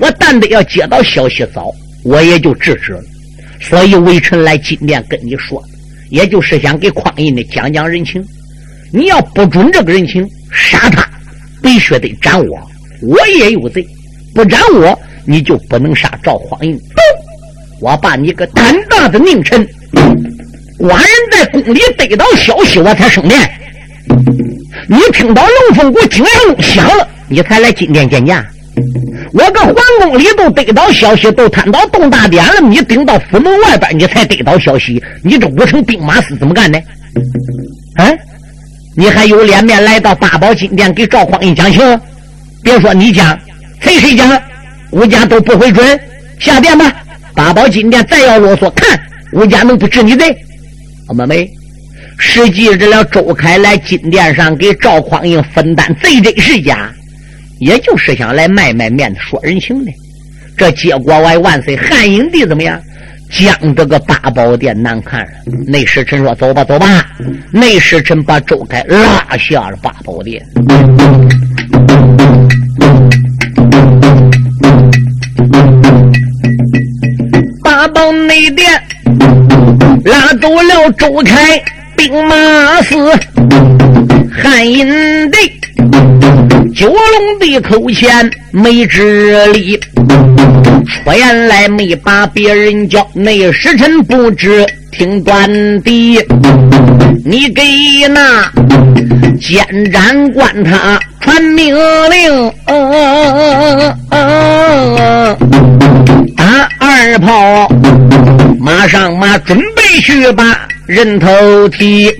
我但得要接到消息早，我也就制止了。所以微臣来金殿跟你说，也就是想给匡胤的讲讲人情。你要不准这个人情，杀他必须得斩我，我也有罪。不斩我，你就不能杀赵匡胤。我把你个胆大的佞臣，寡人在宫里得到消息，我才升殿。你听到龙凤谷惊阳钟响了，你才来金殿见驾。我搁皇宫里都得到消息，都摊到动大典了，你顶到府门外边，你才得到消息。你这五城兵马司怎么干的？啊？你还有脸面来到八宝金殿给赵匡胤讲情？别说你讲，谁谁讲，吴家都不会准。下殿吧，八宝金殿再要啰嗦，看吴家能不治你罪？好妹妹，实际这了周开来金殿上给赵匡胤分担贼真是假？也就是想来卖卖面子、说人情的，这结果我万岁，汉影帝怎么样？将这个八宝殿难看了。内侍臣说：“走吧，走吧。”内侍臣把周凯拉下了八宝殿。八宝内殿拉走了周开兵马司，汉阴帝。九龙的口前没智力，出言来没把别人叫，那时辰不知听端的。你给那监斩官他传命令，打二炮，马上马准备去吧人头提。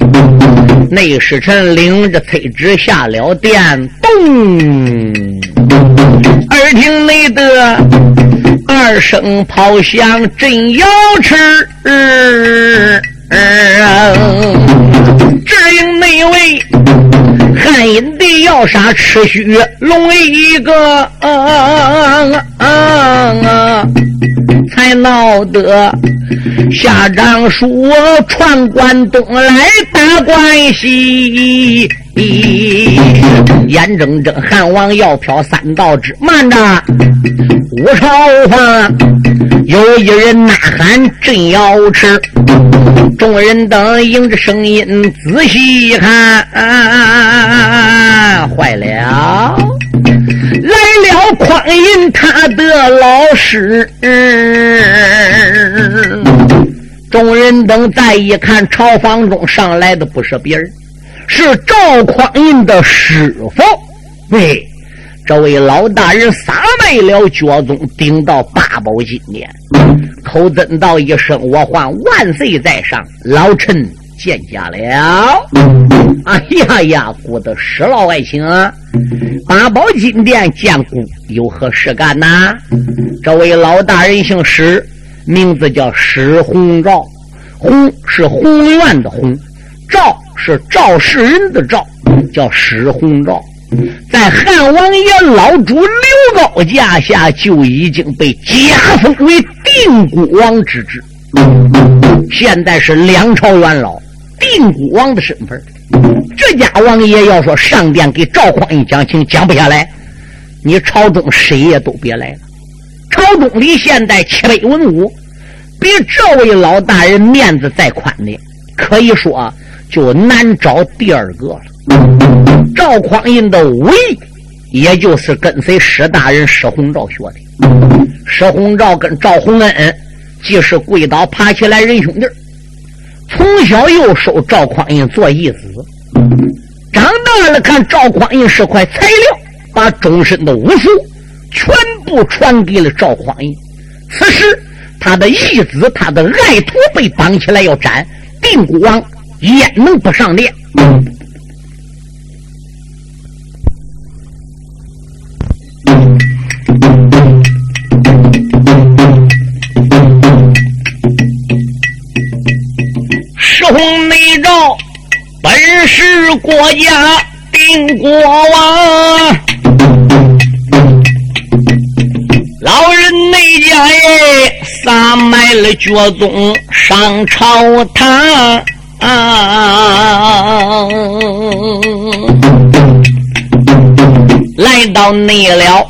内侍臣领着崔旨下了殿，咚！耳听内的二声炮响震瑶池，指引内卫汉阴的要杀赤须龙一个，才闹得。下诏书传关东来打关西，眼睁睁汉王要飘三道之慢着，五朝房有一人呐喊震瑶池，众人等迎着声音仔细看，坏了，来了匡胤他的老师。众人等再一看，朝房中上来的不是别人，是赵匡胤的师傅。喂，这位老大人撒卖了脚宗，顶到八宝金殿，口尊道一声：“我唤万岁在上，老臣见驾了。”哎呀呀，顾得史老爱卿啊！八宝金殿见顾有何事干呐？这位老大人姓史。名字叫史洪昭，洪是宏愿的洪，赵是赵世仁的赵，叫史洪昭。在汉王爷老主刘高驾下，就已经被加封为定国王之职。现在是两朝元老，定国王的身份。这家王爷要说上殿给赵匡胤讲情，讲不下来，你朝中谁也都别来了。朝中里现在七百文武。比这位老大人面子再宽的，可以说就难找第二个了。赵匡胤的武艺，也就是跟随史大人史洪昭学的。史洪昭跟赵洪恩既是跪倒爬起来人兄弟，从小又收赵匡胤做义子，长大了看赵匡胤是块材料，把终身的武术全部传给了赵匡胤。此时。他的义子，他的爱徒被绑起来要斩，定国王焉能不上殿？国家定国王，老人内家耶。撒卖了脚宗上朝堂，来到内了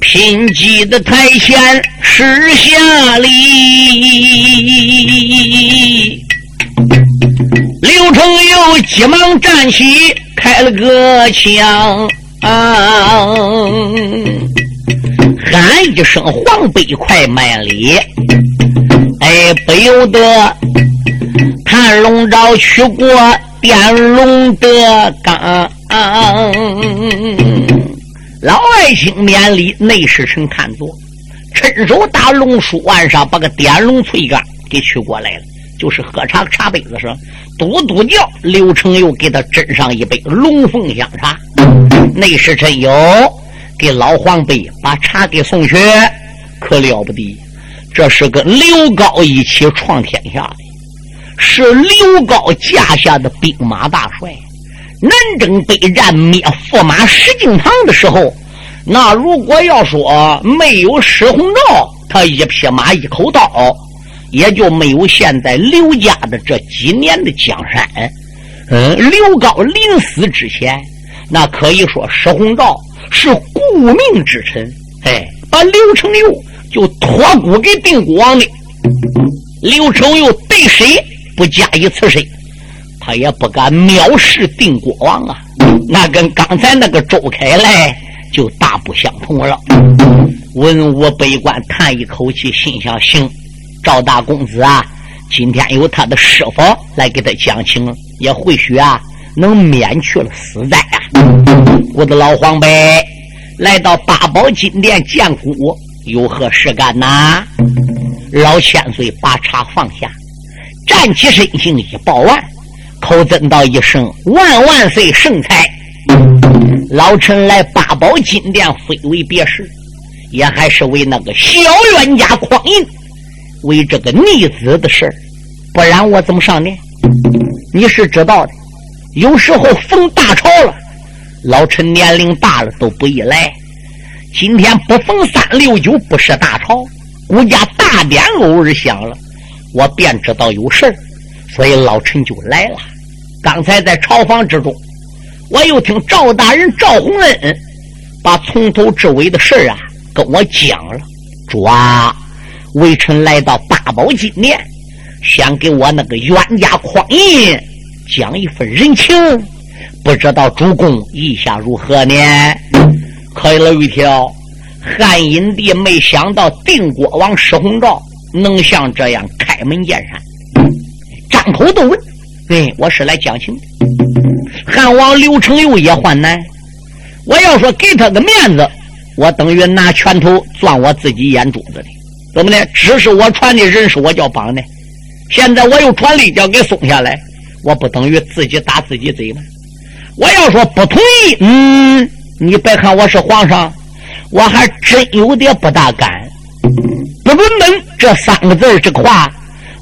贫瘠的台前施下礼。刘成又急忙站起，开了个枪，啊喊一声：“黄北快卖礼！”哎，不由得看龙爪去过点龙的岗。老爱卿免礼，内侍臣看坐，伸手打龙书案上，把个点龙翠杆给取过来了。就是喝茶茶杯子上，嘟嘟叫。刘成又给他斟上一杯龙凤香茶。内侍臣有给老黄辈把茶给送去，可了不得。这是跟刘高一起创天下的，是刘高架下的兵马大帅。南征北战灭驸马石敬瑭的时候，那如果要说没有石鸿照，他一匹马一口刀。也就没有现在刘家的这几年的江山。嗯，刘高临死之前，那可以说石鸿昭是顾命之臣。哎，把刘成佑就托孤给定国王的。刘成佑对谁不加以辞谁，他也不敢藐视定国王啊。那跟刚才那个周开来就大不相同了。文武百官叹一口气，心想：行。赵大公子啊，今天有他的师傅来给他讲情，也或许啊能免去了死灾啊！我的老黄辈来到八宝金殿见姑，有何事干呐？老千岁把茶放下，站起身形一抱腕，口尊道一声：“万万岁，圣才！”老臣来八宝金殿，非为别事，也还是为那个小冤家匡胤。为这个逆子的事，不然我怎么上殿？你是知道的，有时候逢大朝了，老臣年龄大了都不易来。今天不逢三六九，不是大朝，国家大典偶尔响了，我便知道有事，所以老臣就来了。刚才在朝房之中，我又听赵大人赵洪恩把从头至尾的事啊跟我讲了，主啊。微臣来到八宝金殿，想给我那个冤家匡胤讲一份人情，不知道主公意下如何呢？可以了一条，汉阴帝没想到定国王石鸿昭能像这样开门见山，张口都问：“对，我是来讲情的。”汉王刘承佑也患难，我要说给他个面子，我等于拿拳头钻我自己眼珠子里。怎么呢？只是我传的人是我叫绑的，现在我又传力叫给松下来，我不等于自己打自己嘴吗？我要说不同意，嗯，你别看我是皇上，我还真有点不大敢。不本本这三个字这个话，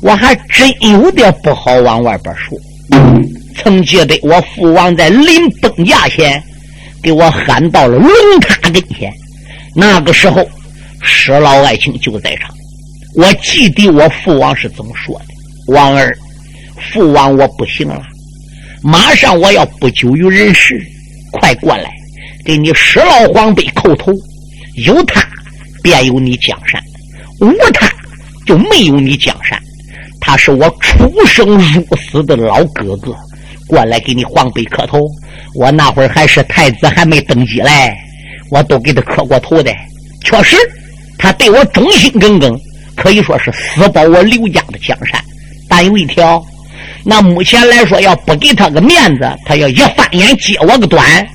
我还真有点不好往外边说。曾记得我父王在临崩驾前，给我喊到了龙塔跟前，那个时候。史老爱卿就在场，我记得我父王是怎么说的：“王儿，父王我不行了，马上我要不久于人世，快过来，给你史老皇辈叩头。有他，便有你江山；无他，就没有你江山。他是我出生入死的老哥哥，过来给你皇辈磕头。我那会儿还是太子，还没登基嘞，我都给他磕过头的，确实。”他对我忠心耿耿，可以说是死保我刘家的江山。但有一条，那目前来说，要不给他个面子，他要一翻眼揭我个短，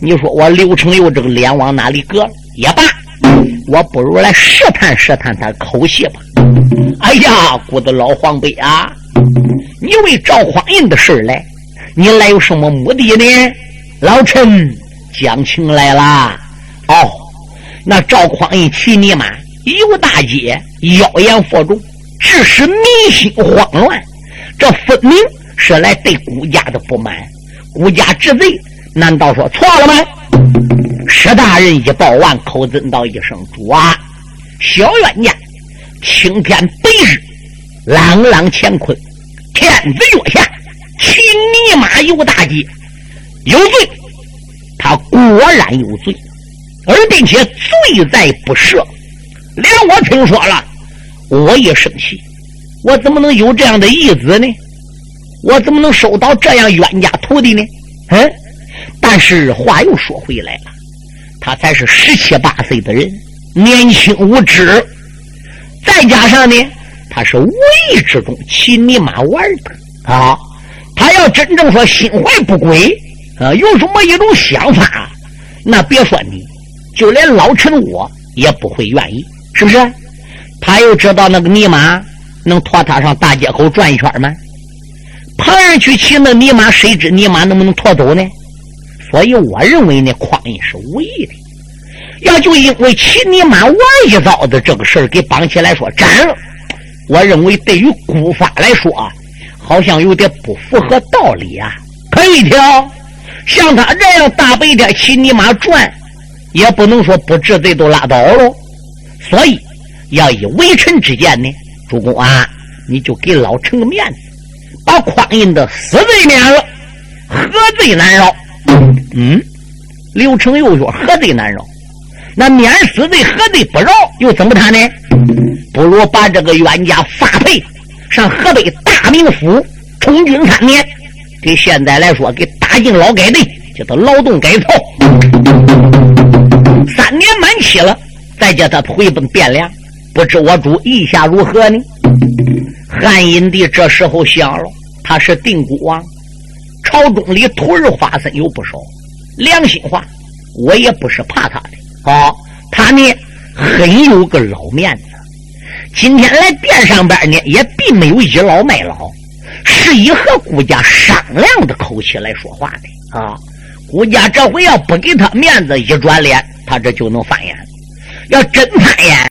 你说我刘成佑这个脸往哪里搁？也罢，我不如来试探试探他口气吧。哎呀，姑的老黄辈啊，你为赵匡胤的事来，你来有什么目的呢？老臣讲情来了。哦。那赵匡胤骑你马游大街，妖言惑众，致使民心慌乱。这分明是来对孤家的不满，孤家治罪，难道说错了吗？石大人一报完，口尊道一声：“主啊，小冤家，青天白日，朗朗乾坤，天子脚下，骑你马游大街，有罪。他果然有罪。”而并且罪在不赦。连我听说了，我也生气。我怎么能有这样的义子呢？我怎么能收到这样冤家徒弟呢？嗯，但是话又说回来了，他才是十七八岁的人，年轻无知，再加上呢，他是无意之中骑你马玩的啊。他要真正说心怀不轨啊，有什么一种想法，那别说你，就连老陈我也不会愿意，是不是？他又知道那个尼玛能拖他上大街口转一圈吗？旁人去骑那尼玛，谁知尼玛能不能拖走呢？所以我认为呢，匡胤是无意的。要就因为骑尼玛玩一遭的这个事给绑起来说斩了，我认为对于古法来说啊。好像有点不符合道理啊！可以挑，像他这样大白天骑你马转，也不能说不治罪都拉倒喽。所以要以微臣之见呢，主公啊，你就给老臣个面子，把匡胤的死罪免了，何罪难饶？嗯，刘成又说何罪难饶？那免死罪何罪不饶？又怎么谈呢？不如把这个冤家发配。上河北大名府充军三年，给现在来说，给打进劳改队，叫他劳动改造。三年满期了，再叫他回奔汴梁，不知我主意下如何呢？汉阴帝这时候想了，他是定国王，朝中里徒儿花生有不少，良心话，我也不是怕他的啊。他呢，很有个老面子。今天来殿上边呢，也并没有倚老卖老，是以和顾家商量的口气来说话的啊。顾家这回要不给他面子，一转脸，他这就能翻眼。要真翻眼，